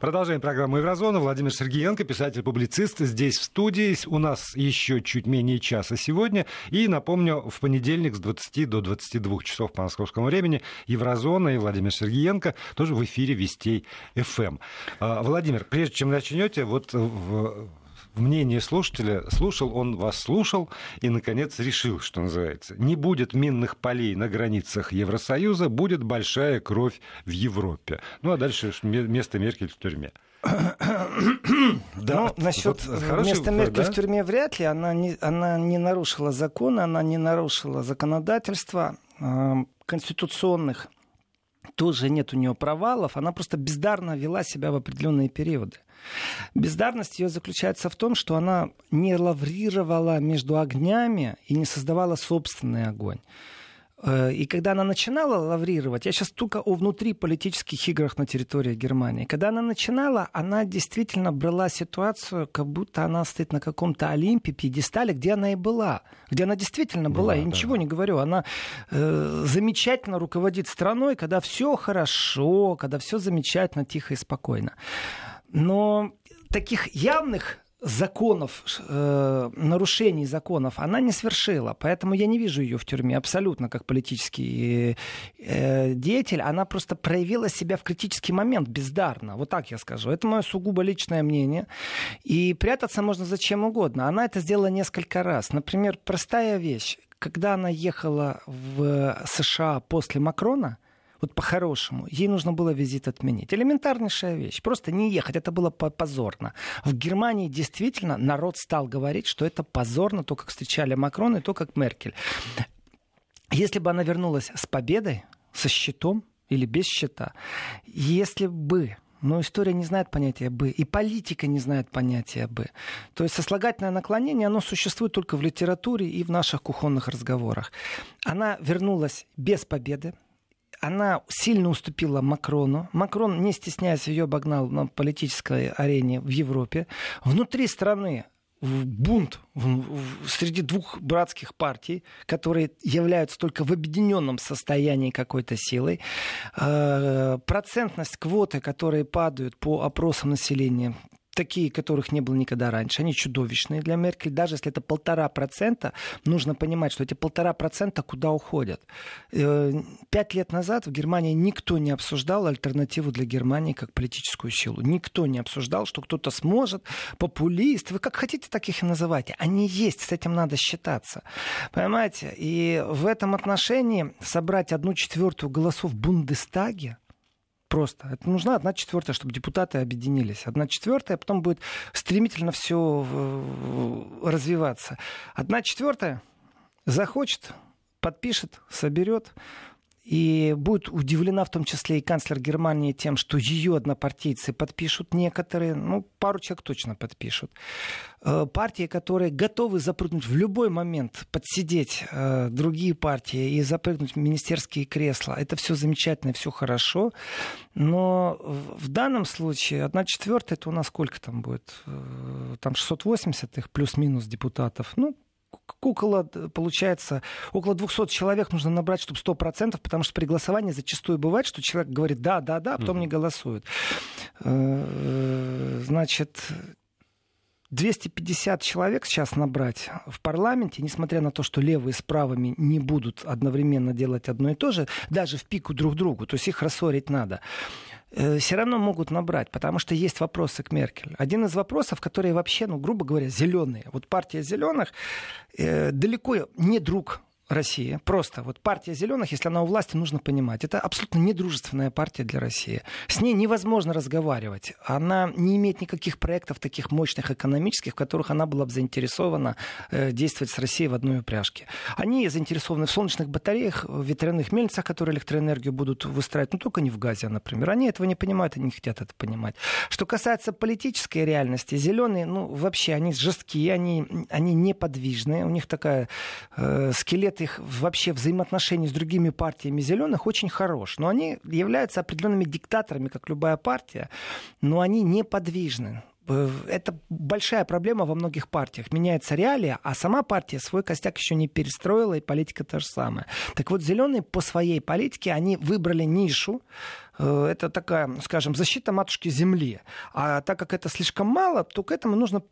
Продолжаем программу «Еврозона». Владимир Сергеенко, писатель-публицист, здесь в студии. У нас еще чуть менее часа сегодня. И напомню, в понедельник с 20 до 22 часов по московскому времени «Еврозона» и Владимир Сергеенко тоже в эфире Вестей ФМ. А, Владимир, прежде чем начнете, вот мнение слушателя, слушал, он вас слушал и, наконец, решил, что называется. Не будет минных полей на границах Евросоюза, будет большая кровь в Европе. Ну, а дальше место Меркель в тюрьме. Да, ну, насчет вот места Меркель да? в тюрьме вряд ли. Она не, она не нарушила закон, она не нарушила законодательство э, конституционных. Тоже нет у нее провалов. Она просто бездарно вела себя в определенные периоды. Бездарность ее заключается в том, что она не лаврировала между огнями и не создавала собственный огонь. Э, и когда она начинала лаврировать, я сейчас только о внутриполитических играх на территории Германии, когда она начинала, она действительно брала ситуацию, как будто она стоит на каком-то Олимпе, пьедестале, где она и была. Где она действительно была. была я да. ничего не говорю. Она э, замечательно руководит страной, когда все хорошо, когда все замечательно, тихо и спокойно. Но таких явных законов, э, нарушений законов она не совершила. Поэтому я не вижу ее в тюрьме абсолютно как политический э, деятель. Она просто проявила себя в критический момент бездарно. Вот так я скажу. Это мое сугубо личное мнение. И прятаться можно зачем угодно. Она это сделала несколько раз. Например, простая вещь. Когда она ехала в США после Макрона, вот по-хорошему, ей нужно было визит отменить. Элементарнейшая вещь. Просто не ехать. Это было позорно. В Германии действительно народ стал говорить, что это позорно, то, как встречали Макрон и то, как Меркель. Если бы она вернулась с победой, со щитом или без щита, если бы но история не знает понятия «бы», и политика не знает понятия «бы». То есть сослагательное наклонение, оно существует только в литературе и в наших кухонных разговорах. Она вернулась без победы, она сильно уступила Макрону. Макрон, не стесняясь, ее обогнал на политической арене в Европе. Внутри страны бунт среди двух братских партий, которые являются только в объединенном состоянии какой-то силой. Э, процентность квоты, которые падают по опросам населения, такие, которых не было никогда раньше. Они чудовищные для Меркель. Даже если это полтора процента, нужно понимать, что эти полтора процента куда уходят. Э, пять лет назад в Германии никто не обсуждал альтернативу для Германии как политическую силу. Никто не обсуждал, что кто-то сможет, популист, вы как хотите, так их и называйте. Они есть, с этим надо считаться. Понимаете? И в этом отношении собрать одну четвертую голосов в Бундестаге, Просто. Это нужна одна четвертая, чтобы депутаты объединились. Одна четвертая, а потом будет стремительно все развиваться. Одна четвертая захочет, подпишет, соберет. И будет удивлена в том числе и канцлер Германии тем, что ее однопартийцы подпишут некоторые, ну, пару человек точно подпишут. Э, партии, которые готовы запрыгнуть в любой момент, подсидеть э, другие партии и запрыгнуть в министерские кресла. Это все замечательно, все хорошо. Но в данном случае одна четвертая, это у нас сколько там будет? Э, там 680 их плюс-минус депутатов. Ну, около, получается, около 200 человек нужно набрать, чтобы 100%, потому что при голосовании зачастую бывает, что человек говорит «да, да, да», а потом mm-hmm. не голосует. Э, значит, 250 человек сейчас набрать в парламенте, несмотря на то, что левые с правыми не будут одновременно делать одно и то же, даже в пику друг другу, то есть их рассорить надо. Э, все равно могут набрать, потому что есть вопросы к Меркель. Один из вопросов, которые вообще, ну, грубо говоря, зеленые. Вот партия зеленых э, далеко не друг России. Просто вот партия зеленых, если она у власти, нужно понимать, это абсолютно недружественная партия для России. С ней невозможно разговаривать. Она не имеет никаких проектов таких мощных экономических, в которых она была бы заинтересована э, действовать с Россией в одной упряжке. Они заинтересованы в солнечных батареях, в ветряных мельницах, которые электроэнергию будут выстраивать, но только не в газе, например. Они этого не понимают и не хотят это понимать. Что касается политической реальности, зеленые, ну, вообще, они жесткие, они, они неподвижные, у них такая э, скелет нет их вообще взаимоотношений с другими партиями зеленых очень хорош. Но они являются определенными диктаторами, как любая партия, но они неподвижны. Э, это большая проблема во многих партиях. Меняется реалия, а сама партия свой костяк еще не перестроила, и политика та же самая. Так вот, зеленые по своей политике, они выбрали нишу, э, это такая, скажем, защита матушки Земли. А так как это слишком мало, то к этому нужно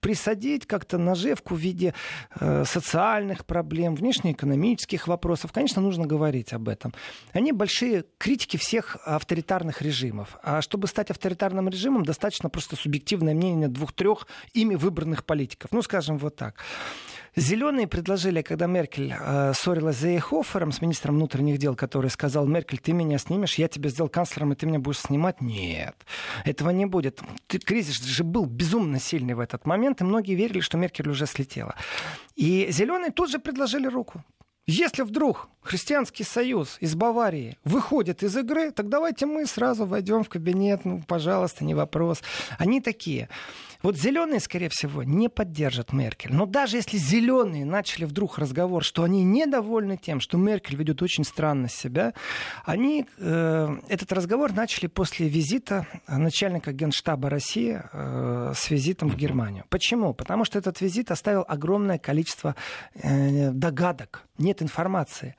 присадить как-то наживку в виде э, социальных проблем, внешнеэкономических вопросов. Конечно, нужно говорить об этом. Они большие критики всех авторитарных режимов. А чтобы стать авторитарным режимом, достаточно просто субъективное мнение двух-трех ими выбранных политиков. Ну, скажем вот так. Зеленые предложили, когда Меркель э, ссорилась с Зейхофером, с министром внутренних дел, который сказал, Меркель, ты меня снимешь, я тебя сделал канцлером, и ты меня будешь снимать. Нет, этого не будет. Ты, кризис же был безумно сильный в этот момент, и многие верили, что Меркель уже слетела. И зеленые тут же предложили руку. Если вдруг Христианский союз из Баварии выходит из игры, так давайте мы сразу войдем в кабинет, ну, пожалуйста, не вопрос. Они такие. Вот зеленые, скорее всего, не поддержат Меркель. Но даже если зеленые начали вдруг разговор, что они недовольны тем, что Меркель ведет очень странно себя, они э, этот разговор начали после визита начальника генштаба России э, с визитом в Германию. Почему? Потому что этот визит оставил огромное количество э, догадок, нет информации.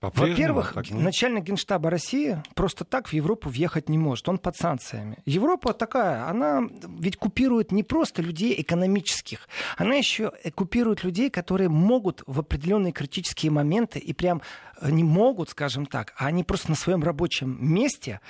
Во-первых, начальник генштаба России просто так в Европу въехать не может. Он под санкциями. Европа такая, она ведь купирует не просто людей экономических, она еще купирует людей, которые могут в определенные критические моменты и прям не могут, скажем так, а они просто на своем рабочем месте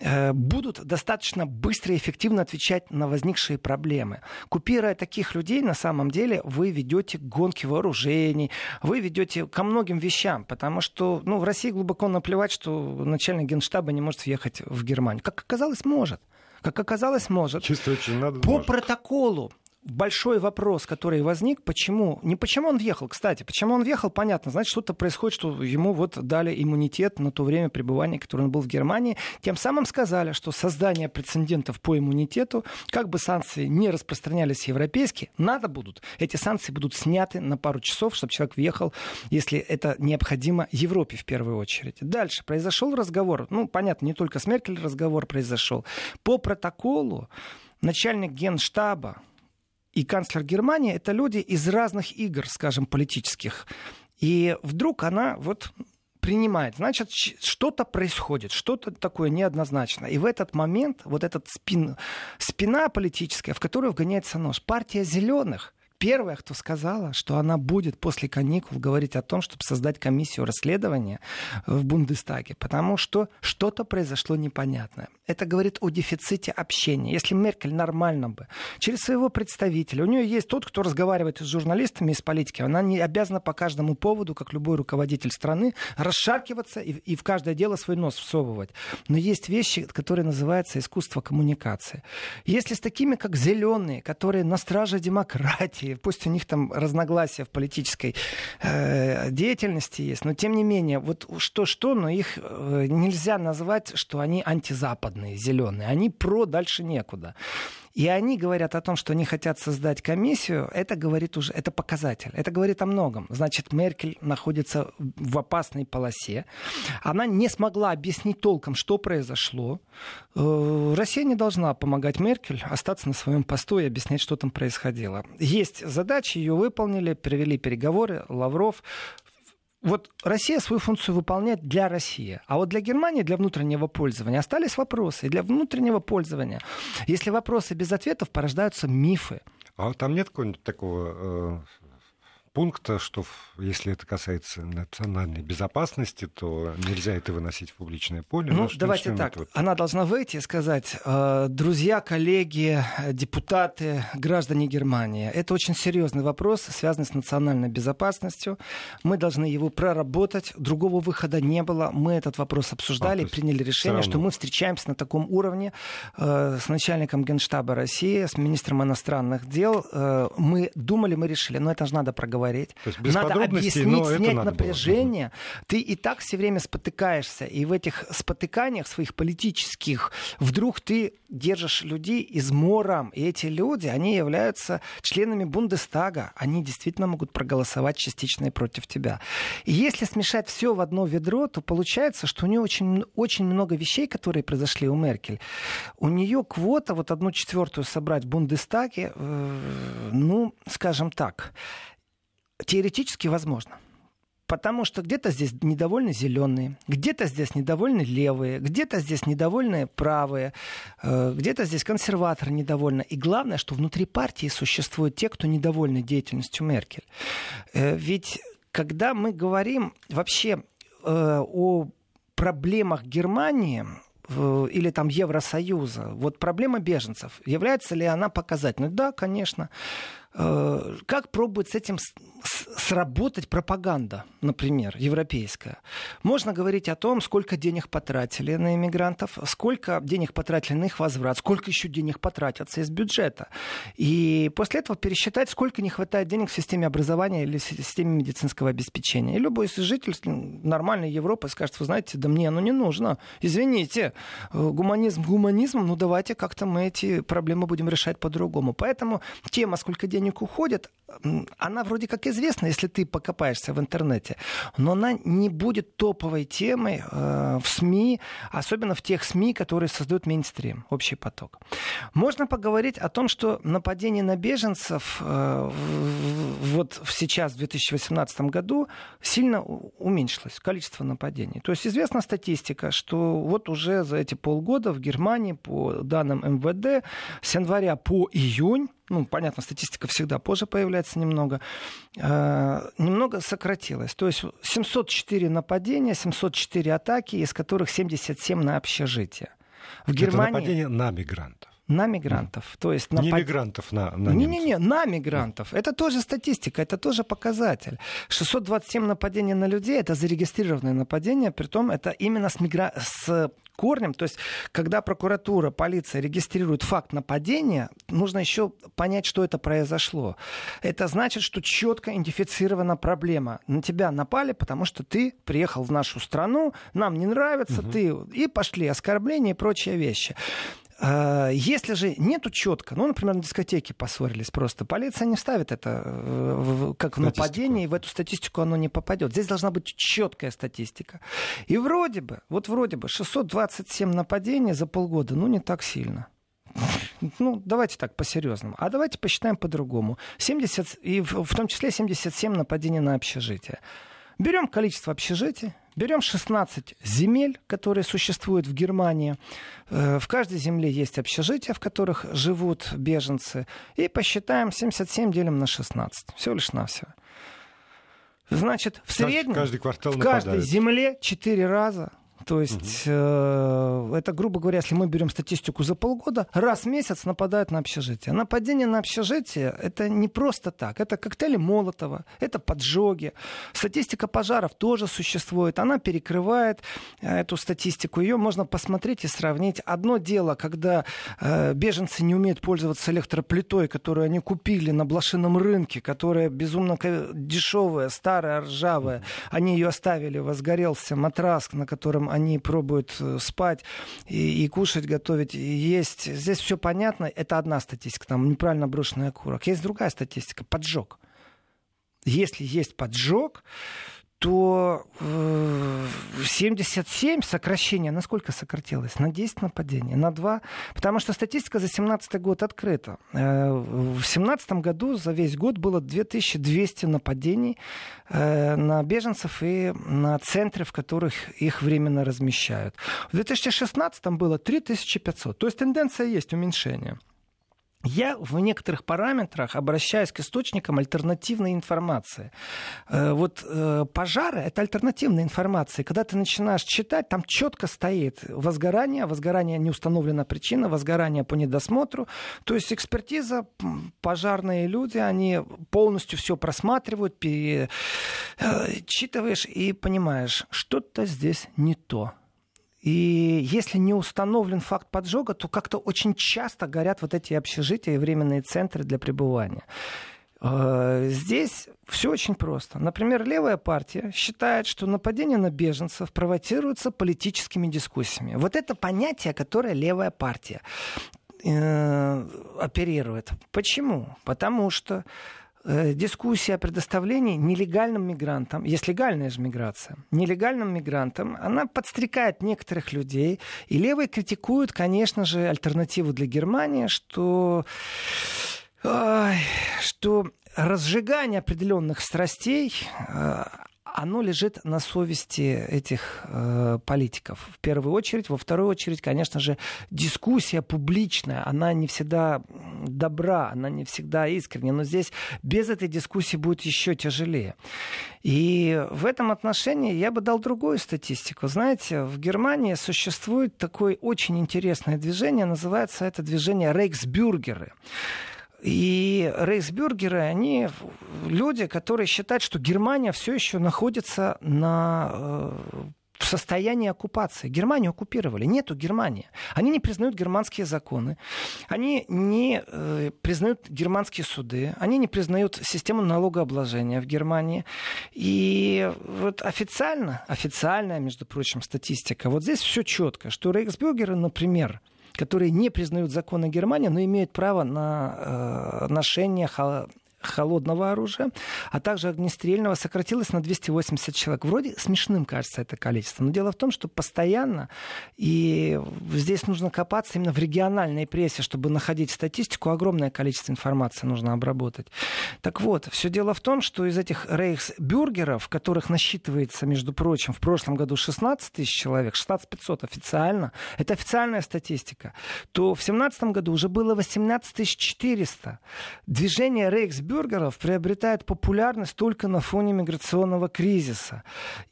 э, будут достаточно быстро и эффективно отвечать на возникшие проблемы. Купируя таких людей, на самом деле вы ведете гонки вооружений, вы ведете ко многим вещам, потому что ну, в России глубоко наплевать, что начальник генштаба не может въехать в Германию. Как оказалось, может. Как оказалось, может. Чисто очень надо. По может. протоколу большой вопрос, который возник, почему, не почему он въехал, кстати, почему он въехал, понятно, значит, что-то происходит, что ему вот дали иммунитет на то время пребывания, которое он был в Германии, тем самым сказали, что создание прецедентов по иммунитету, как бы санкции не распространялись европейские, надо будут, эти санкции будут сняты на пару часов, чтобы человек въехал, если это необходимо Европе в первую очередь. Дальше. Произошел разговор, ну, понятно, не только с Меркель разговор произошел, по протоколу начальник генштаба и канцлер Германии — это люди из разных игр, скажем, политических. И вдруг она вот принимает. Значит, что-то происходит, что-то такое неоднозначно. И в этот момент вот этот спин, спина политическая, в которую вгоняется нож, партия зеленых, первая, кто сказала, что она будет после каникул говорить о том, чтобы создать комиссию расследования в Бундестаге, потому что что-то произошло непонятное. Это говорит о дефиците общения. Если Меркель нормально бы, через своего представителя, у нее есть тот, кто разговаривает с журналистами, с политики, она не обязана по каждому поводу, как любой руководитель страны, расшаркиваться и, и в каждое дело свой нос всовывать. Но есть вещи, которые называются искусство коммуникации. Если с такими, как зеленые, которые на страже демократии, пусть у них там разногласия в политической э, деятельности есть, но тем не менее, вот что-что, но их э, нельзя назвать, что они антизападные, зеленые. Они про дальше некуда. И они говорят о том, что они хотят создать комиссию, это говорит уже, это показатель. Это говорит о многом. Значит, Меркель находится в опасной полосе. Она не смогла объяснить толком, что произошло. Э, Россия не должна помогать Меркель остаться на своем посту и объяснять, что там происходило. Есть задачи, ее выполнили, провели переговоры. Лавров вот Россия свою функцию выполняет для России. А вот для Германии, для внутреннего пользования остались вопросы. И для внутреннего пользования, если вопросы без ответов, порождаются мифы. А там нет какого-нибудь такого э, пункта, что если это касается национальной безопасности, то нельзя это выносить в публичное поле. Ну, давайте так. Вот... Она должна выйти и сказать, э, друзья, коллеги, депутаты, граждане Германии, это очень серьезный вопрос, связанный с национальной безопасностью. Мы должны его проработать. Другого выхода не было. Мы этот вопрос обсуждали, а, приняли решение, что мы встречаемся на таком уровне э, с начальником Генштаба России, с министром иностранных дел. Э, мы думали, мы решили, но это же надо проговорить говорить. То есть без надо объяснить, снять надо напряжение. Было. Ты и так все время спотыкаешься. И в этих спотыканиях своих политических вдруг ты держишь людей измором. И эти люди, они являются членами Бундестага. Они действительно могут проголосовать частично и против тебя. И если смешать все в одно ведро, то получается, что у нее очень, очень много вещей, которые произошли у Меркель. У нее квота, вот одну четвертую собрать в Бундестаге, э, ну, скажем так, Теоретически возможно. Потому что где-то здесь недовольны зеленые, где-то здесь недовольны левые, где-то здесь недовольны правые, э, где-то здесь консерваторы недовольны. И главное, что внутри партии существуют те, кто недовольны деятельностью Меркель. Э, ведь когда мы говорим вообще э, о проблемах Германии, или там Евросоюза, вот проблема беженцев, является ли она показательной? Да, конечно. Э, как пробует с этим сработать пропаганда, например, европейская? Можно говорить о том, сколько денег потратили на иммигрантов, сколько денег потратили на их возврат, сколько еще денег потратятся из бюджета. И после этого пересчитать, сколько не хватает денег в системе образования или в системе медицинского обеспечения. И любой житель нормальной Европы скажет, вы знаете, да мне оно не нужно. Извините, э, гуманизм гуманизмом, ну давайте как-то мы эти проблемы будем решать по-другому. Поэтому тема, сколько денег денег уходит, она вроде как известна, если ты покопаешься в интернете, но она не будет топовой темой э, в СМИ, особенно в тех СМИ, которые создают мейнстрим, общий поток. Можно поговорить о том, что нападение на беженцев э, вот сейчас, в 2018 году, сильно уменьшилось, количество нападений. То есть известна статистика, что вот уже за эти полгода в Германии, по данным МВД, с января по июнь ну, понятно, статистика всегда позже появляется немного, э, немного сократилась. То есть 704 нападения, 704 атаки, из которых 77 на общежитие. В Это Германии... нападение на мигрантов на мигрантов. То есть на не мигрантов, на, на Не-не-не, на мигрантов. Это тоже статистика, это тоже показатель. 627 нападений на людей — это зарегистрированные нападения, притом это именно с, мигра... с корнем. То есть, когда прокуратура, полиция регистрирует факт нападения, нужно еще понять, что это произошло. Это значит, что четко идентифицирована проблема. На тебя напали, потому что ты приехал в нашу страну, нам не нравится, угу. ты... И пошли оскорбления и прочие вещи. А, если же нету четко, ну, например, на дискотеке поссорились просто, полиция не ставит это э, как в нападение, и в эту статистику оно не попадет. Здесь должна быть четкая статистика. И вроде бы, вот вроде бы, 627 нападений за полгода, ну, не так сильно. Ну, давайте так, по-серьезному. А давайте посчитаем по-другому. 70, и в, в том числе 77 нападений на общежитие. Берем количество общежитий, берем 16 земель, которые существуют в Германии. Э, в каждой земле есть общежития, в которых живут беженцы. И посчитаем 77 делим на 16. Всего лишь навсего. Значит, в среднем каждый квартал в каждой земле 4 раза то есть угу. э, это, грубо говоря, если мы берем статистику за полгода, раз в месяц нападают на общежитие. Нападение на общежитие это не просто так. Это коктейли Молотова, это поджоги. Статистика пожаров тоже существует. Она перекрывает э, эту статистику. Ее можно посмотреть и сравнить. Одно дело, когда э, беженцы не умеют пользоваться электроплитой, которую они купили на блошином рынке, которая безумно дешевая, старая, ржавая. Они ее оставили, возгорелся матрас, на котором они пробуют э, спать и, и кушать, готовить, и есть. Здесь все понятно. Это одна статистика, там неправильно брошенный окурок. Есть другая статистика, поджог. Если есть поджог, то 77 э, сокращение, насколько сократилось? На 10 нападений, на 2. Потому что статистика за 2017 год открыта. Э, в 2017 году за весь год было 2200 нападений э, на беженцев и на центры, в которых их временно размещают. В 2016 было 3500. То есть тенденция есть уменьшение я в некоторых параметрах обращаюсь к источникам альтернативной информации. Э, вот э, пожары — это альтернативная информация. Когда ты начинаешь читать, там четко стоит возгорание, возгорание не установлена причина, возгорание по недосмотру. То есть экспертиза, пожарные люди, они полностью все просматривают, перечитываешь и понимаешь, что-то здесь не то и если не установлен факт поджога, то как-то очень часто горят вот эти общежития и временные центры для пребывания. Э, здесь все очень просто. Например, левая партия считает, что нападение на беженцев провоцируется политическими дискуссиями. Вот это понятие, которое левая партия э, оперирует. Почему? Потому что дискуссия о предоставлении нелегальным мигрантам, есть легальная же миграция, нелегальным мигрантам, она подстрекает некоторых людей, и левые критикуют, конечно же, альтернативу для Германии, что, что разжигание определенных страстей, э, оно лежит на совести этих э, политиков. В первую очередь. Во вторую очередь, конечно же, дискуссия публичная, она не всегда добра, она не всегда искренняя. Но здесь без этой дискуссии будет еще тяжелее. И в этом отношении я бы дал другую статистику. Знаете, в Германии существует такое очень интересное движение, называется это движение «Рейхсбюргеры». И рейсбюргеры, они люди, которые считают, что Германия все еще находится на э, в состоянии оккупации. Германию оккупировали. Нету Германии. Они не признают германские законы. Они не э, признают германские суды. Они не признают систему налогообложения в Германии. И вот официально, официальная, между прочим, статистика, вот здесь все четко, что рейхсбюргеры, например, которые не признают законы Германии, но имеют право на э, ношение холодного оружия, а также огнестрельного сократилось на 280 человек. Вроде смешным кажется это количество, но дело в том, что постоянно, и здесь нужно копаться именно в региональной прессе, чтобы находить статистику, огромное количество информации нужно обработать. Так вот, все дело в том, что из этих рейхсбюргеров, которых насчитывается, между прочим, в прошлом году 16 тысяч человек, 16 500 официально, это официальная статистика, то в 2017 году уже было 18 400. Движение рейхсбюргеров бюргеров приобретает популярность только на фоне миграционного кризиса.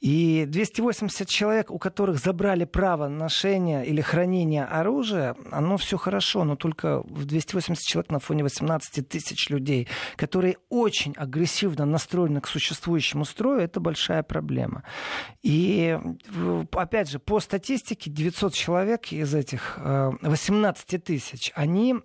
И 280 человек, у которых забрали право ношения или хранения оружия, оно все хорошо, но только в 280 человек на фоне 18 тысяч людей, которые очень агрессивно настроены к существующему строю, это большая проблема. И опять же, по статистике 900 человек из этих 18 э, тысяч, они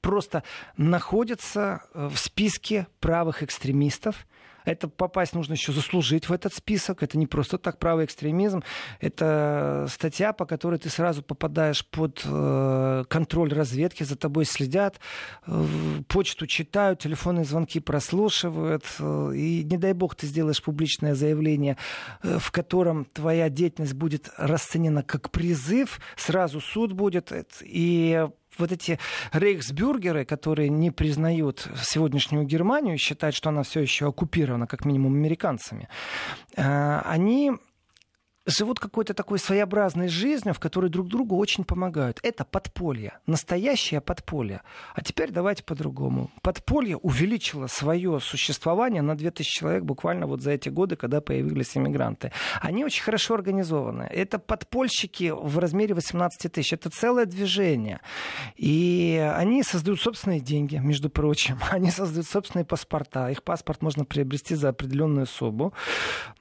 просто находятся э, в списке правых экстремистов. Это попасть нужно еще заслужить в этот список. Это не просто так правый экстремизм. Это статья, по которой ты сразу попадаешь под э, контроль разведки, за тобой следят, э, почту читают, телефонные звонки прослушивают. Э, и не дай бог ты сделаешь публичное заявление, э, в котором твоя деятельность будет расценена как призыв, сразу суд будет. И вот эти рейхсбюргеры, которые не признают сегодняшнюю Германию, считают, что она все еще оккупирована, как минимум, американцами, э, они живут какой-то такой своеобразной жизнью, в которой друг другу очень помогают. Это подполье, настоящее подполье. А теперь давайте по-другому. Подполье увеличило свое существование на 2000 человек буквально вот за эти годы, когда появились иммигранты. Они очень хорошо организованы. Это подпольщики в размере 18 тысяч. Это целое движение. И они создают собственные деньги, между прочим. Они создают собственные паспорта. Их паспорт можно приобрести за определенную сумму.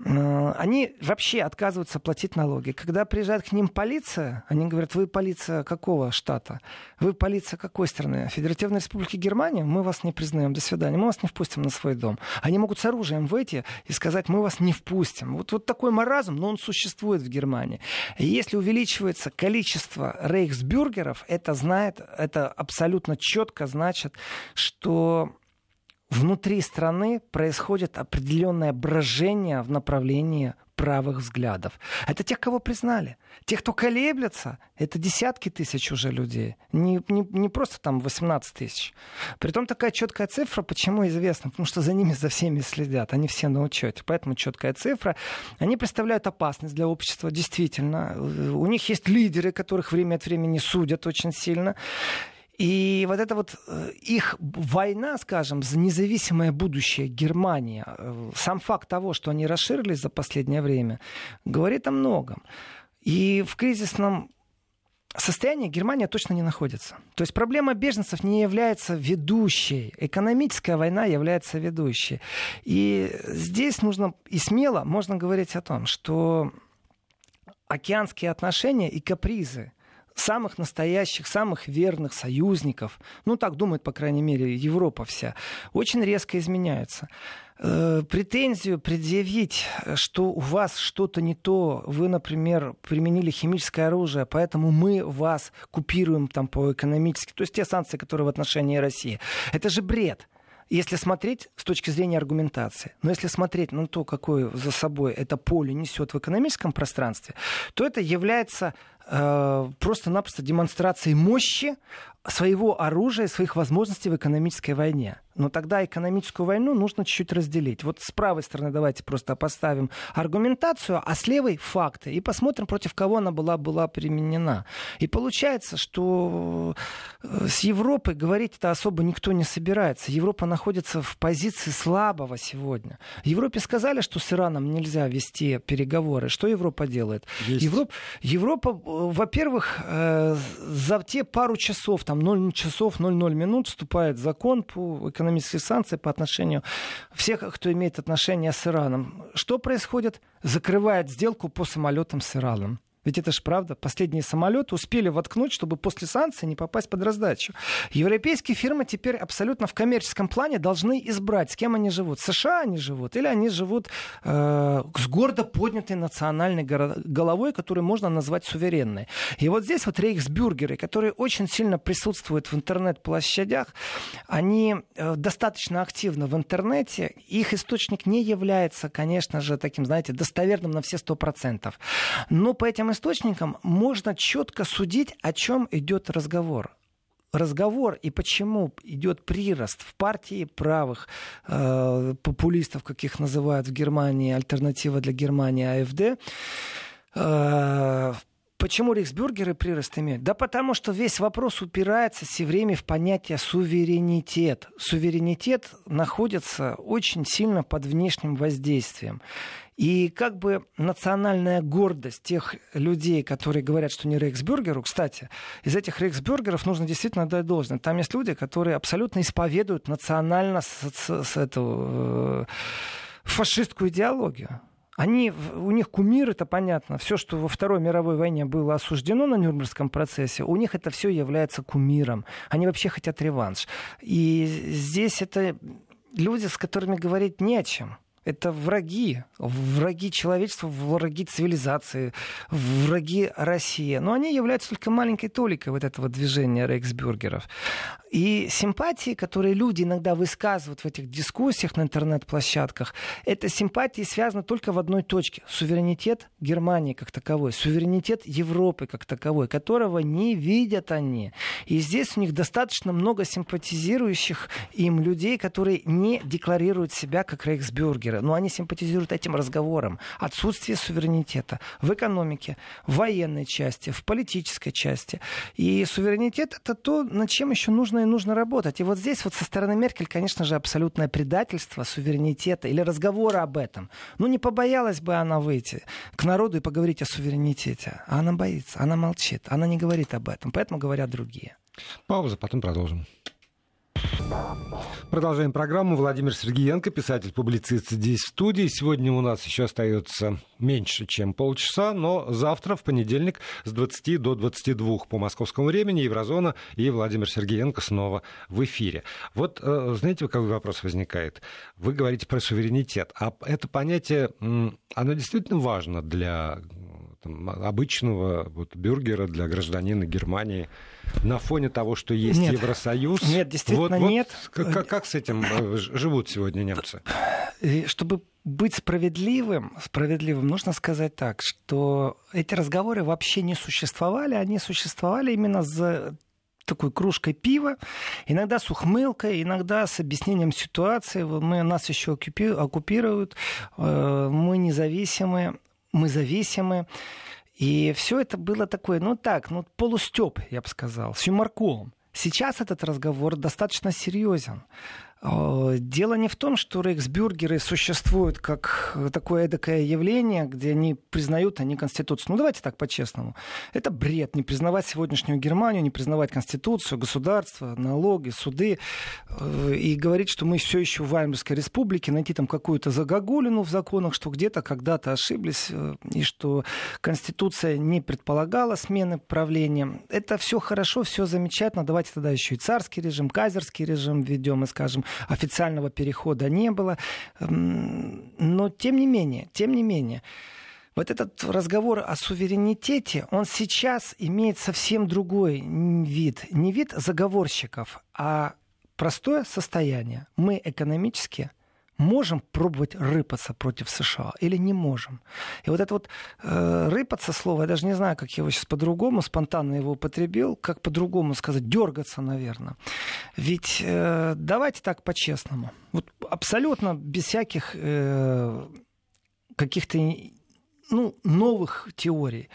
Э, они вообще отказываются отказываются платить налоги. Когда приезжает к ним полиция, они говорят, вы полиция какого штата? Вы полиция какой страны? Федеративной Республики Германия? Мы вас не признаем. До свидания. Мы вас не впустим на свой дом. Они могут с оружием выйти и сказать, мы вас не впустим. Вот, вот такой маразм, но он существует в Германии. И если увеличивается количество рейхсбюргеров, это знает, это абсолютно четко значит, что внутри страны происходит определенное брожение в направлении правых взглядов. Это тех, кого признали. Тех, кто колеблется, это десятки тысяч уже людей. Не, не, не просто там 18 тысяч. Притом такая четкая цифра, почему известно? Потому что за ними, за всеми следят. Они все на учете. Поэтому четкая цифра. Они представляют опасность для общества, действительно. У них есть лидеры, которых время от времени судят очень сильно. И вот эта вот э, их война, скажем, за независимое будущее Германии, э, сам факт того, что они расширились за последнее время, говорит о многом. И в кризисном состоянии Германия точно не находится. То есть проблема беженцев не является ведущей. Экономическая война является ведущей. И здесь нужно и смело можно говорить о том, что океанские отношения и капризы самых настоящих, самых верных союзников, ну так думает, по крайней мере, Европа вся, очень резко изменяются э, претензию предъявить, что у вас что-то не то, вы, например, применили химическое оружие, поэтому мы вас купируем там по экономически, то есть те санкции, которые в отношении России. Это же бред. Если смотреть с точки зрения аргументации, но если смотреть на то, какое за собой это поле несет в экономическом пространстве, то это является просто-напросто демонстрацией мощи своего оружия, своих возможностей в экономической войне. Но тогда экономическую войну нужно чуть-чуть разделить. Вот с правой стороны давайте просто поставим аргументацию, а с левой факты. И посмотрим, против кого она была, была применена. И получается, что э, с Европой говорить это особо никто не собирается. Европа находится в позиции слабого сегодня. Европе сказали, что с Ираном нельзя вести переговоры. Что Европа делает? Европа, Европа, э, во-первых, э, за те пару часов, там 0 часов 00 минут вступает закон по экономическим санкциям по отношению всех, кто имеет отношение с Ираном. Что происходит? Закрывает сделку по самолетам с Ираном. Ведь это же правда. Последние самолеты успели воткнуть, чтобы после санкций не попасть под раздачу. Европейские фирмы теперь абсолютно в коммерческом плане должны избрать, с кем они живут. США они живут, или они живут э, с гордо поднятой национальной головой, которую можно назвать суверенной. И вот здесь вот рейхсбюргеры, которые очень сильно присутствуют в интернет-площадях, они э, достаточно активны в интернете. Их источник не является, конечно же, таким, знаете, достоверным на все сто процентов. Но по этим источникам можно четко судить, о чем идет разговор разговор и почему идет прирост в партии правых э, популистов, как их называют в Германии, альтернатива для Германии АФД. Э, почему рейхсбюргеры прирост имеют? Да потому что весь вопрос упирается все время в понятие суверенитет. Суверенитет находится очень сильно под внешним воздействием. И как бы национальная гордость тех людей, которые говорят, что не рейхсбюргеру, кстати, из этих рейхсбюргеров нужно действительно дать должное. Там есть люди, которые абсолютно исповедуют национально с, с, с эту э, фашистскую идеологию. Они, у них кумир, это понятно. Все, что во Второй мировой войне было осуждено на Нюрнбергском процессе, у них это все является кумиром. Они вообще хотят реванш. И здесь это люди, с которыми говорить не о чем. Это враги, враги человечества, враги цивилизации, враги России. Но они являются только маленькой толикой вот этого движения рейхсбюргеров. И симпатии, которые люди иногда высказывают в этих дискуссиях на интернет-площадках, это симпатии связаны только в одной точке. Суверенитет Германии как таковой, суверенитет Европы как таковой, которого не видят они. И здесь у них достаточно много симпатизирующих им людей, которые не декларируют себя как рейхсбюргеры. Но они симпатизируют этим разговором. Отсутствие суверенитета в экономике, в военной части, в политической части. И суверенитет это то, над чем еще нужно и нужно работать. И вот здесь вот со стороны Меркель, конечно же, абсолютное предательство суверенитета или разговора об этом. Ну, не побоялась бы она выйти к народу и поговорить о суверенитете. А она боится, она молчит, она не говорит об этом. Поэтому говорят другие. Пауза, потом продолжим. Продолжаем программу. Владимир Сергеенко, писатель-публицист здесь в студии. Сегодня у нас еще остается меньше, чем полчаса, но завтра, в понедельник, с 20 до 22 по московскому времени Еврозона и Владимир Сергеенко снова в эфире. Вот, э, знаете, какой вопрос возникает? Вы говорите про суверенитет. А это понятие, оно действительно важно для там, обычного вот, бюргера, для гражданина Германии? на фоне того, что есть нет. Евросоюз? Нет, действительно вот, нет. Вот как, как с этим э, живут сегодня немцы? Чтобы быть справедливым, справедливым, нужно сказать так, что эти разговоры вообще не существовали, они существовали именно за такой кружкой пива, иногда с ухмылкой, иногда с объяснением ситуации. Мы, нас еще оккупируют, э, мы независимы, мы зависимы. И все это было такое, ну так, ну полустеп, я бы сказал, с юморком. Сейчас этот разговор достаточно серьезен. Э, дело не в том, что рейхсбюргеры существуют как такое эдакое явление, где они признают они Конституцию. Ну, давайте так по-честному. Это бред не признавать сегодняшнюю Германию, не признавать Конституцию, государство, налоги, суды э, и говорить, что мы все еще в Ваймерской республике, найти там какую-то загогулину в законах, что где-то когда-то ошиблись э, и что Конституция не предполагала смены правления. Это все хорошо, все замечательно. Давайте тогда еще и царский режим, казерский режим введем и скажем, официального перехода не было. Но тем не менее, тем не менее, вот этот разговор о суверенитете, он сейчас имеет совсем другой вид. Не вид заговорщиков, а простое состояние. Мы экономически можем пробовать рыпаться против США или не можем. И вот это вот э, рыпаться слово, я даже не знаю, как я его сейчас по-другому, спонтанно его употребил, как по-другому сказать, дергаться, наверное. Ведь э, давайте так по-честному. Вот абсолютно без всяких э, каких-то ну, новых теорий.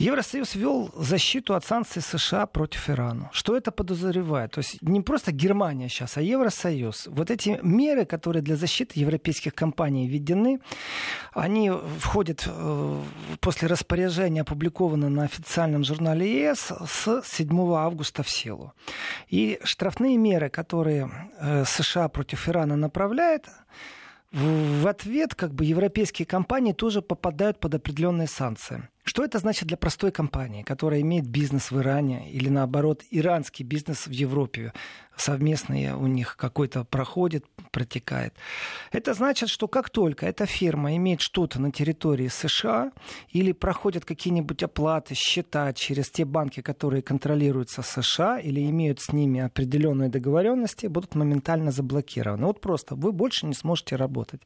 Евросоюз ввел защиту от санкций США против Ирана. Что это подозревает? То есть не просто Германия сейчас, а Евросоюз. Вот эти меры, которые для защиты европейских компаний введены, они входят э, после распоряжения, опубликованы на официальном журнале ЕС с 7 августа в силу. И штрафные меры, которые э, США против Ирана направляет, в ответ как бы европейские компании тоже попадают под определенные санкции. Что это значит для простой компании, которая имеет бизнес в Иране или наоборот иранский бизнес в Европе? совместные у них какой-то проходит, протекает. Это значит, что как только эта фирма имеет что-то на территории США или проходят какие-нибудь оплаты, счета через те банки, которые контролируются США или имеют с ними определенные договоренности, будут моментально заблокированы. Вот просто вы больше не сможете работать.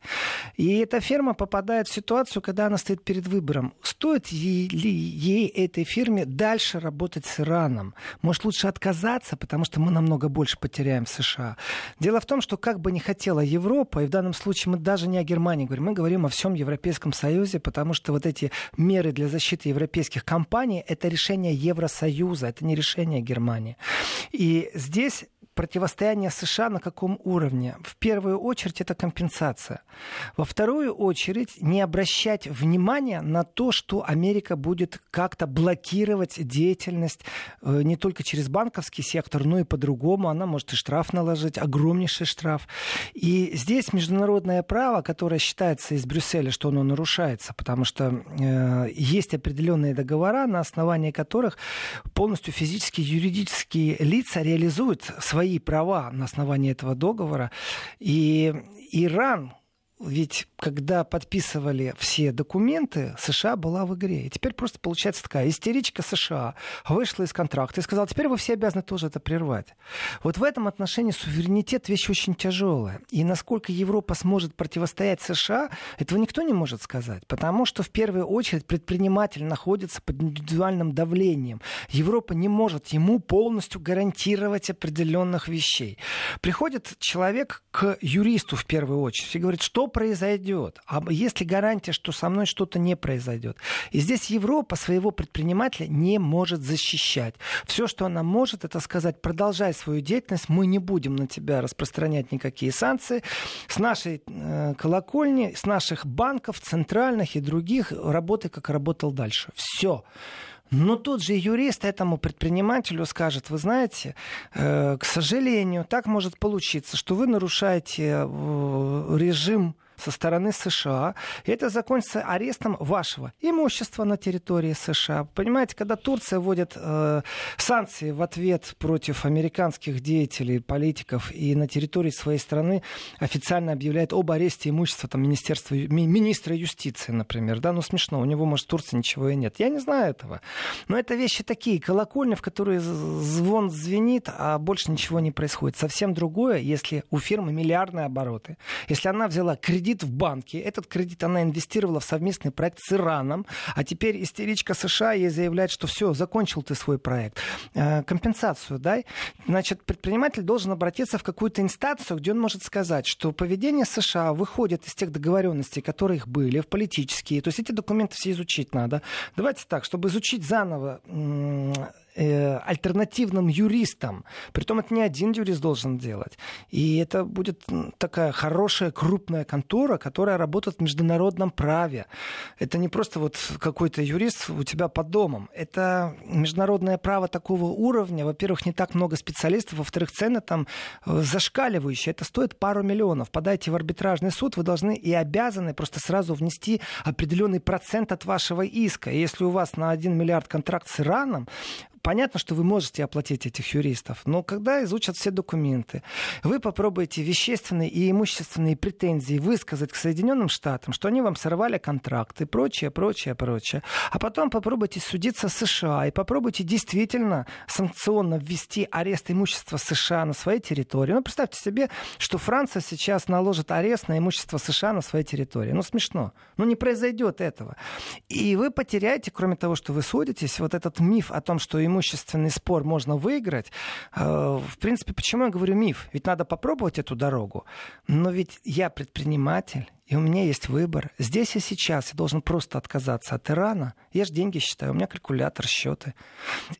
И эта фирма попадает в ситуацию, когда она стоит перед выбором, стоит ли ей этой фирме дальше работать с Ираном. Может, лучше отказаться, потому что мы намного больше потеряем в США. Дело в том, что как бы не хотела Европа, и в данном случае мы даже не о Германии говорим, мы говорим о всем Европейском Союзе, потому что вот эти меры для защиты европейских компаний — это решение Евросоюза, это не решение Германии. И здесь противостояние США на каком уровне? В первую очередь это компенсация. Во вторую очередь не обращать внимания на то, что Америка будет как-то блокировать деятельность э, не только через банковский сектор, но и по-другому. Она может и штраф наложить, огромнейший штраф. И здесь международное право, которое считается из Брюсселя, что оно нарушается, потому что э, есть определенные договора, на основании которых полностью физические и юридические лица реализуют свои свои права на основании этого договора. И Иран, ведь когда подписывали все документы, США была в игре. И теперь просто получается такая истеричка США вышла из контракта и сказала, теперь вы все обязаны тоже это прервать. Вот в этом отношении суверенитет вещь очень тяжелая. И насколько Европа сможет противостоять США, этого никто не может сказать. Потому что в первую очередь предприниматель находится под индивидуальным давлением. Европа не может ему полностью гарантировать определенных вещей. Приходит человек к юристу в первую очередь и говорит, что произойдет? А есть ли гарантия, что со мной что-то не произойдет? И здесь Европа своего предпринимателя не может защищать. Все, что она может, это сказать, продолжай свою деятельность, мы не будем на тебя распространять никакие санкции. С нашей э, колокольни, с наших банков, центральных и других, работай, как работал дальше. Все. Но тут же юрист этому предпринимателю скажет, вы знаете, э, к сожалению, так может получиться, что вы нарушаете э, режим со стороны США, и это закончится арестом вашего имущества на территории США. Понимаете, когда Турция вводит э, санкции в ответ против американских деятелей, политиков, и на территории своей страны официально объявляет об аресте имущества там, министерства, ми, министра юстиции, например, да, ну смешно, у него, может, в Турции ничего и нет. Я не знаю этого. Но это вещи такие, колокольни, в которые звон звенит, а больше ничего не происходит. Совсем другое, если у фирмы миллиардные обороты, если она взяла кредит кредит в банке. Этот кредит она инвестировала в совместный проект с Ираном. А теперь истеричка США ей заявляет, что все, закончил ты свой проект. Э, компенсацию дай. Значит, предприниматель должен обратиться в какую-то инстанцию, где он может сказать, что поведение США выходит из тех договоренностей, которые их были, в политические. То есть эти документы все изучить надо. Давайте так, чтобы изучить заново э, альтернативным юристам. Притом это не один юрист должен делать. И это будет такая хорошая, крупная контора, которая работает в международном праве. Это не просто вот какой-то юрист у тебя под домом. Это международное право такого уровня. Во-первых, не так много специалистов. Во-вторых, цены там э, зашкаливающие. Это стоит пару миллионов. Подайте в арбитражный суд, вы должны и обязаны просто сразу внести определенный процент от вашего иска. И если у вас на 1 миллиард контракт с Ираном, понятно, что вы можете оплатить этих юристов, но когда изучат все документы, вы попробуете вещественные и имущественные претензии высказать к Соединенным Штатам, что они вам сорвали контракты, прочее, прочее, прочее. А потом попробуйте судиться с США и попробуйте действительно санкционно ввести арест имущества США на своей территории. Ну, представьте себе, что Франция сейчас наложит арест на имущество США на своей территории. Ну, смешно. Ну, не произойдет этого. И вы потеряете, кроме того, что вы судитесь, вот этот миф о том, что имущественный спор можно выиграть. Э, в принципе, почему я говорю миф? Ведь надо попробовать эту дорогу. Но ведь я предприниматель, и у меня есть выбор. Здесь и сейчас я должен просто отказаться от Ирана. Я же деньги считаю, у меня калькулятор, счеты.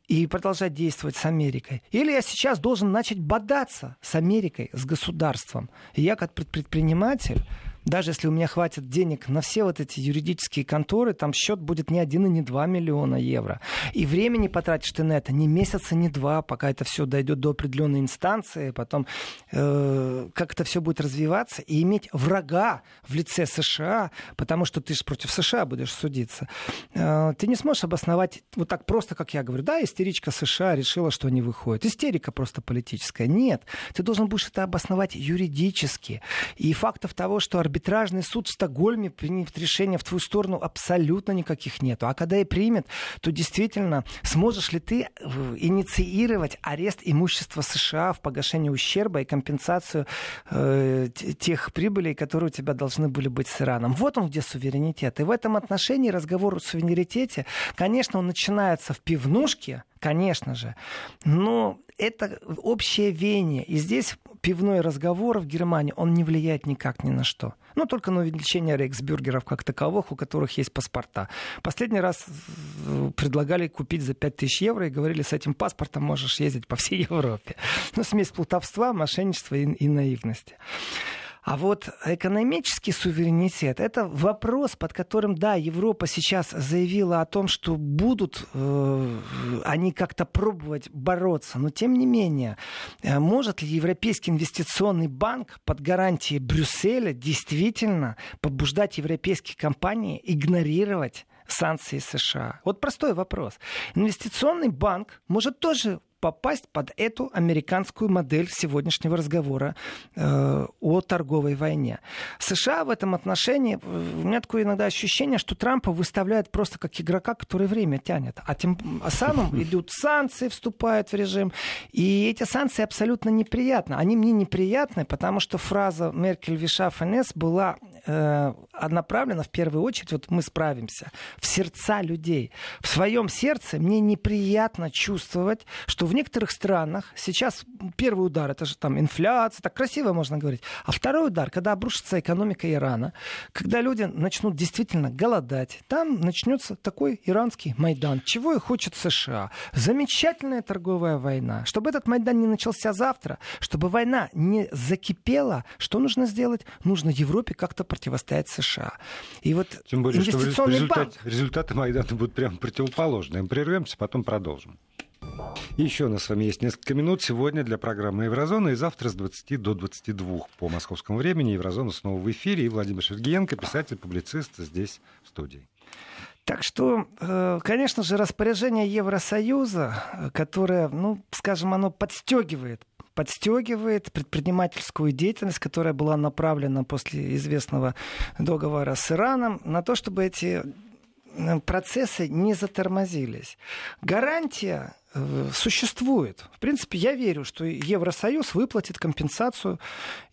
И продолжать действовать с Америкой. Или я сейчас должен начать бодаться с Америкой, с государством. И я как предприниматель даже если у меня хватит денег на все вот эти юридические конторы, там счет будет не один и не два миллиона евро. И времени потратишь ты на это не месяца, не два, пока это все дойдет до определенной инстанции, потом э, как это все будет развиваться, и иметь врага в лице США, потому что ты же против США будешь судиться. Э, ты не сможешь обосновать вот так просто, как я говорю. Да, истеричка США решила, что они выходят. Истерика просто политическая. Нет, ты должен будешь это обосновать юридически. И фактов того, что арбитражный суд в Стокгольме примет решение в твою сторону, абсолютно никаких нету. А когда и примет, то действительно сможешь ли ты э, инициировать арест имущества США в погашении ущерба и компенсацию э, тех прибылей, которые у тебя должны были быть с Ираном. Вот он где суверенитет. И в этом отношении разговор о суверенитете, конечно, он начинается в пивнушке, конечно же. Но это общее веяние. И здесь пивной разговор в Германии, он не влияет никак ни на что. Ну, только на увеличение рейксбюргеров как таковых, у которых есть паспорта. Последний раз предлагали купить за 5000 евро и говорили, с этим паспортом можешь ездить по всей Европе. Ну, смесь плутовства, мошенничества и, и наивности. А вот экономический суверенитет – это вопрос, под которым, да, Европа сейчас заявила о том, что будут э, они как-то пробовать бороться, но тем не менее, э, может ли Европейский инвестиционный банк под гарантией Брюсселя действительно побуждать европейские компании игнорировать санкции США? Вот простой вопрос. Инвестиционный банк может тоже попасть под эту американскую модель сегодняшнего разговора э, о торговой войне. США в этом отношении, э, у меня такое иногда ощущение, что Трампа выставляют просто как игрока, который время тянет. А тем а самым идут санкции, вступают в режим. И эти санкции абсолютно неприятны. Они мне неприятны, потому что фраза Меркель Виша ФНС была э, направлена в первую очередь, вот мы справимся, в сердца людей. В своем сердце мне неприятно чувствовать, что в некоторых странах сейчас первый удар, это же там инфляция, так красиво можно говорить, а второй удар, когда обрушится экономика Ирана, когда люди начнут действительно голодать, там начнется такой иранский Майдан, чего и хочет США. Замечательная торговая война. Чтобы этот Майдан не начался завтра, чтобы война не закипела, что нужно сделать? Нужно Европе как-то противостоять США. И вот Тем более, что результат, банк... результаты Майдана будут прямо противоположные. Мы прервемся, потом продолжим. Еще у нас с вами есть несколько минут сегодня для программы Еврозона. И завтра с 20 до 22 по московскому времени Еврозона снова в эфире. И Владимир Сергеенко, писатель, публицист, здесь в студии. Так что, э, конечно же, распоряжение Евросоюза, э, которое, ну, скажем, оно подстегивает подстегивает предпринимательскую деятельность, которая была направлена после известного договора с Ираном, на то, чтобы эти процессы не затормозились. Гарантия э, существует. В принципе, я верю, что Евросоюз выплатит компенсацию.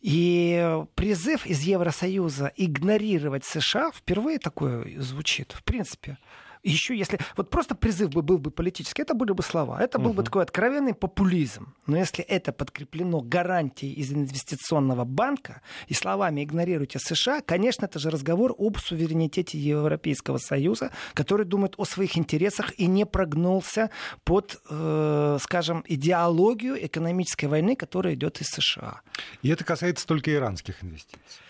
И призыв из Евросоюза игнорировать США впервые такое звучит. В принципе еще если... Вот просто призыв бы был бы политический, это были бы слова. Это был угу. бы такой откровенный популизм. Но если это подкреплено гарантией из инвестиционного банка и словами «игнорируйте США», конечно, это же разговор об суверенитете Европейского Союза, который думает о своих интересах и не прогнулся под, э, скажем, идеологию экономической войны, которая идет из США. И это касается только иранских инвестиций.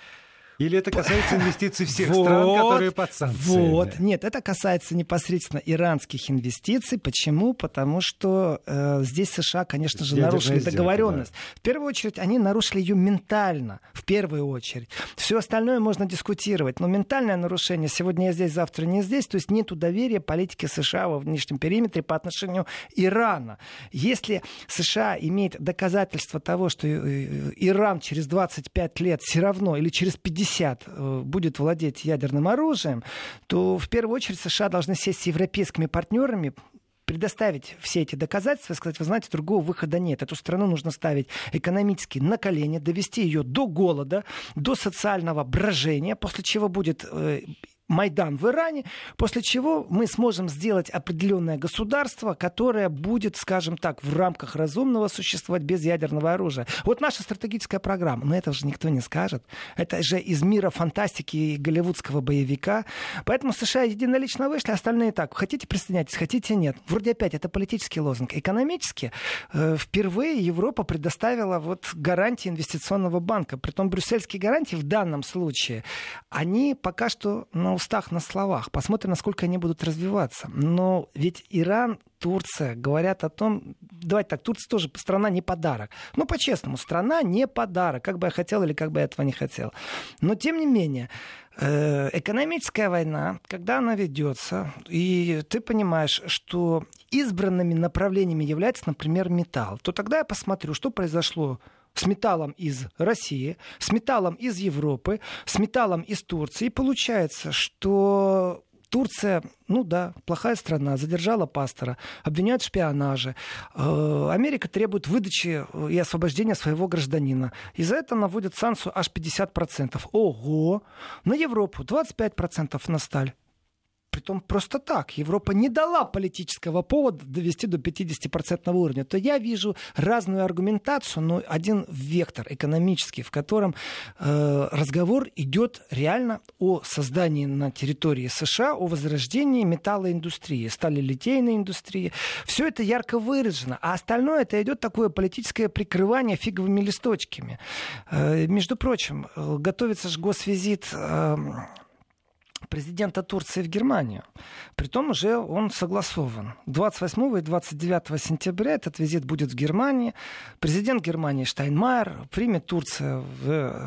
Или это касается инвестиций всех вот, стран, которые под санкциями? Вот, нет, это касается непосредственно иранских инвестиций. Почему? Потому что э, здесь США, конечно же, нарушили договоренность. Да. В первую очередь, они нарушили ее ментально, в первую очередь. Все остальное можно дискутировать, но ментальное нарушение, сегодня я здесь, завтра не здесь, то есть нет доверия политики США во внешнем периметре по отношению Ирана. Если США имеет доказательства того, что э, э, Иран через 25 лет все равно или через 50 50 э, будет владеть ядерным оружием, то в первую очередь США должны сесть с европейскими партнерами, предоставить все эти доказательства и сказать, вы знаете, другого выхода нет. Эту страну нужно ставить экономически на колени, довести ее до голода, до социального брожения, после чего будет э, Майдан в Иране, после чего мы сможем сделать определенное государство, которое будет, скажем так, в рамках разумного существовать без ядерного оружия. Вот наша стратегическая программа, но этого же никто не скажет. Это же из мира фантастики и голливудского боевика. Поэтому США единолично вышли, остальные так. Хотите присоединяйтесь, хотите нет. Вроде опять это политический лозунг. Экономически э, впервые Европа предоставила вот гарантии инвестиционного банка. Притом брюссельские гарантии в данном случае, они пока что на устах, на словах. Посмотрим, насколько они будут развиваться. Но ведь Иран, Турция говорят о том, давайте так, Турция тоже страна не подарок. Ну, по-честному, страна не подарок, как бы я хотел или как бы я этого не хотел. Но, тем не менее, э, экономическая война, когда она ведется, и ты понимаешь, что избранными направлениями является, например, металл, то тогда я посмотрю, что произошло с металлом из России, с металлом из Европы, с металлом из Турции. И получается, что Турция, ну да, плохая страна, задержала пастора, обвиняют в шпионаже. Э, Америка требует выдачи и освобождения своего гражданина. И за это наводят санкцию аж 50%. Ого! На Европу 25% на сталь. Притом просто так. Европа не дала политического повода довести до 50% уровня. То я вижу разную аргументацию, но один вектор экономический, в котором э, разговор идет реально о создании на территории США, о возрождении металлоиндустрии, сталелитейной индустрии. Все это ярко выражено. А остальное это идет такое политическое прикрывание фиговыми листочками. Э, между прочим, э, готовится же госвизит э, президента Турции в Германию. Притом уже он согласован. 28 и 29 сентября этот визит будет в Германии. Президент Германии Штайнмайер примет Турцию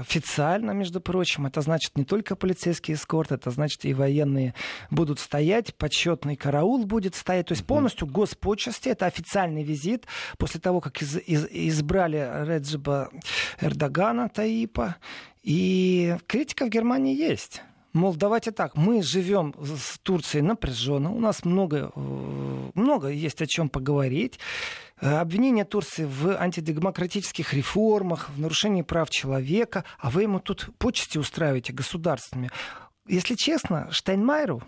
официально, между прочим. Это значит не только полицейский эскорт, это значит и военные будут стоять, почетный караул будет стоять. То есть полностью госпочести. Это официальный визит после того, как из, из, избрали Реджиба Эрдогана Таипа. И критика в Германии есть. Мол, давайте так, мы живем с Турцией напряженно, у нас много, э, много есть о чем поговорить. Э, обвинение Турции в антидемократических реформах, в нарушении прав человека, а вы ему тут почести устраиваете государственными. Если честно, Штайнмайеру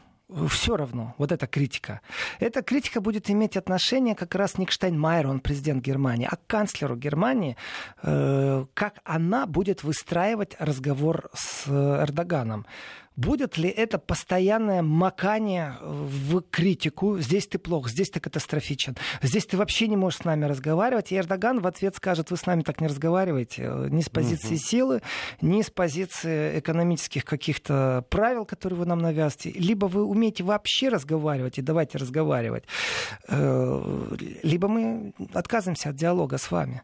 все равно, вот эта критика. Эта критика будет иметь отношение как раз не к Штайнмайеру, он президент Германии, а к канцлеру Германии, э, как она будет выстраивать разговор с Эрдоганом. Будет ли это постоянное макание в критику? Здесь ты плох, здесь ты катастрофичен, здесь ты вообще не можешь с нами разговаривать. И Эрдоган в ответ скажет, вы с нами так не разговариваете. Э, ни с позиции угу. силы, ни с позиции экономических каких-то правил, которые вы нам навязываете. Либо вы умеете вообще разговаривать, и давайте разговаривать, э, либо мы отказываемся от диалога с вами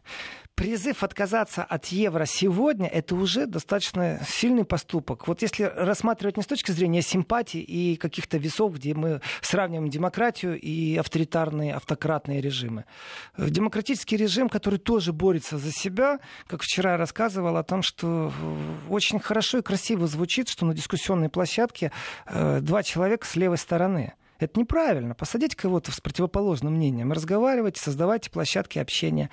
призыв отказаться от евро сегодня, это уже достаточно сильный поступок. Вот если рассматривать не с точки зрения симпатии и каких-то весов, где мы сравниваем демократию и авторитарные, автократные режимы. Демократический режим, который тоже борется за себя, как вчера я рассказывал о том, что очень хорошо и красиво звучит, что на дискуссионной площадке э, два человека с левой стороны. Это неправильно. Посадить кого-то с противоположным мнением, разговаривать, создавать площадки общения.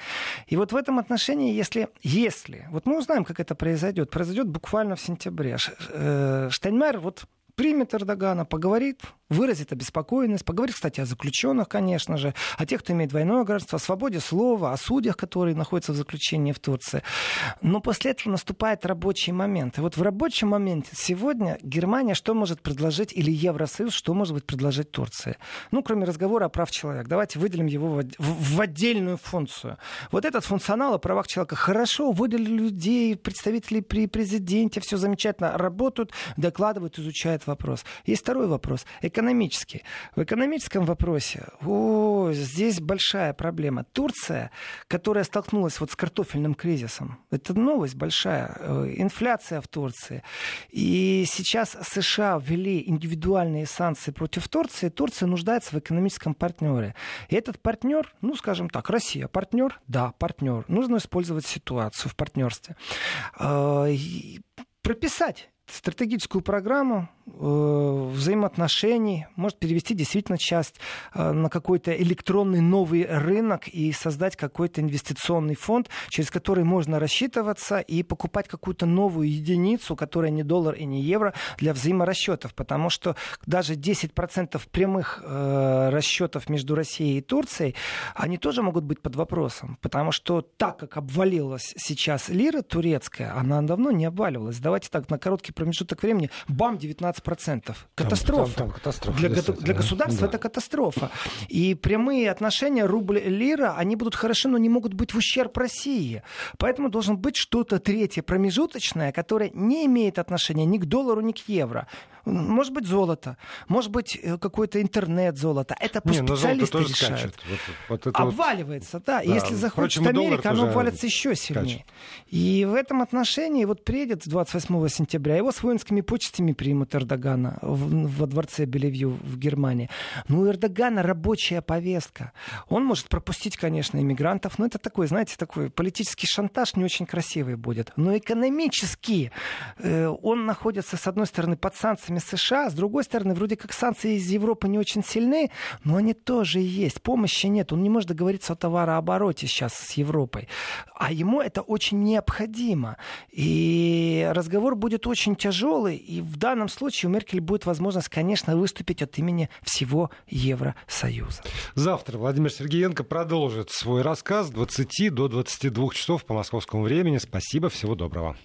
И вот в этом отношении, если, если, вот мы узнаем, как это произойдет, произойдет буквально в сентябре. Э, Штайнмайер вот примет Эрдогана, поговорит выразит обеспокоенность, поговорит, кстати, о заключенных, конечно же, о тех, кто имеет двойное гражданство, о свободе слова, о судьях, которые находятся в заключении в Турции. Но после этого наступает рабочий момент. И вот в рабочем моменте сегодня Германия что может предложить, или Евросоюз, что может быть предложить Турции? Ну, кроме разговора о прав человека. Давайте выделим его в, отдельную функцию. Вот этот функционал о правах человека хорошо выделили людей, представителей при президенте, все замечательно, работают, докладывают, изучают вопрос. Есть второй вопрос, экономический. В экономическом вопросе, о, здесь большая проблема. Турция, которая столкнулась вот с картофельным кризисом, это новость большая, э, инфляция в Турции. И сейчас США ввели индивидуальные санкции против Турции, Турция нуждается в экономическом партнере. И этот партнер, ну, скажем так, Россия партнер, да, партнер. Нужно использовать ситуацию в партнерстве. Э, прописать стратегическую программу э, взаимоотношений, может перевести действительно часть э, на какой-то электронный новый рынок и создать какой-то инвестиционный фонд, через который можно рассчитываться и покупать какую-то новую единицу, которая не доллар и не евро, для взаиморасчетов. Потому что даже 10% прямых э, расчетов между Россией и Турцией, они тоже могут быть под вопросом. Потому что так, как обвалилась сейчас лира турецкая, она давно не обваливалась. Давайте так, на короткий промежуток времени, бам, 19%. Катастрофа. Там, там, катастрофа для, для государства да. это катастрофа. И прямые отношения рубль-лира, они будут хороши, но не могут быть в ущерб России. Поэтому должен быть что-то третье, промежуточное, которое не имеет отношения ни к доллару, ни к евро. Может быть, золото, может быть, э, какой-то интернет золото. Это не, специалисты решают. Скачет. Вот, вот Обваливается, вот. да. да. Если заходит Впрочем, Америка, оно обвалится еще сильнее. Скачет. И в этом отношении вот приедет 28 сентября, его с воинскими почестями примут Эрдогана во дворце Белевью в Германии. Ну, у Эрдогана рабочая повестка. Он может пропустить, конечно, иммигрантов, но это такой, знаете, такой политический шантаж не очень красивый будет. Но экономически э, он находится, с одной стороны, под санкциями США, с другой стороны, вроде как санкции из Европы не очень сильны, но они тоже есть. Помощи нет. Он не может договориться о товарообороте сейчас с Европой. А ему это очень необходимо. И разговор будет очень тяжелый, и в данном случае у Меркель будет возможность, конечно, выступить от имени всего Евросоюза. Завтра Владимир Сергеенко продолжит свой рассказ с 20 до 22 часов по московскому времени. Спасибо, всего доброго.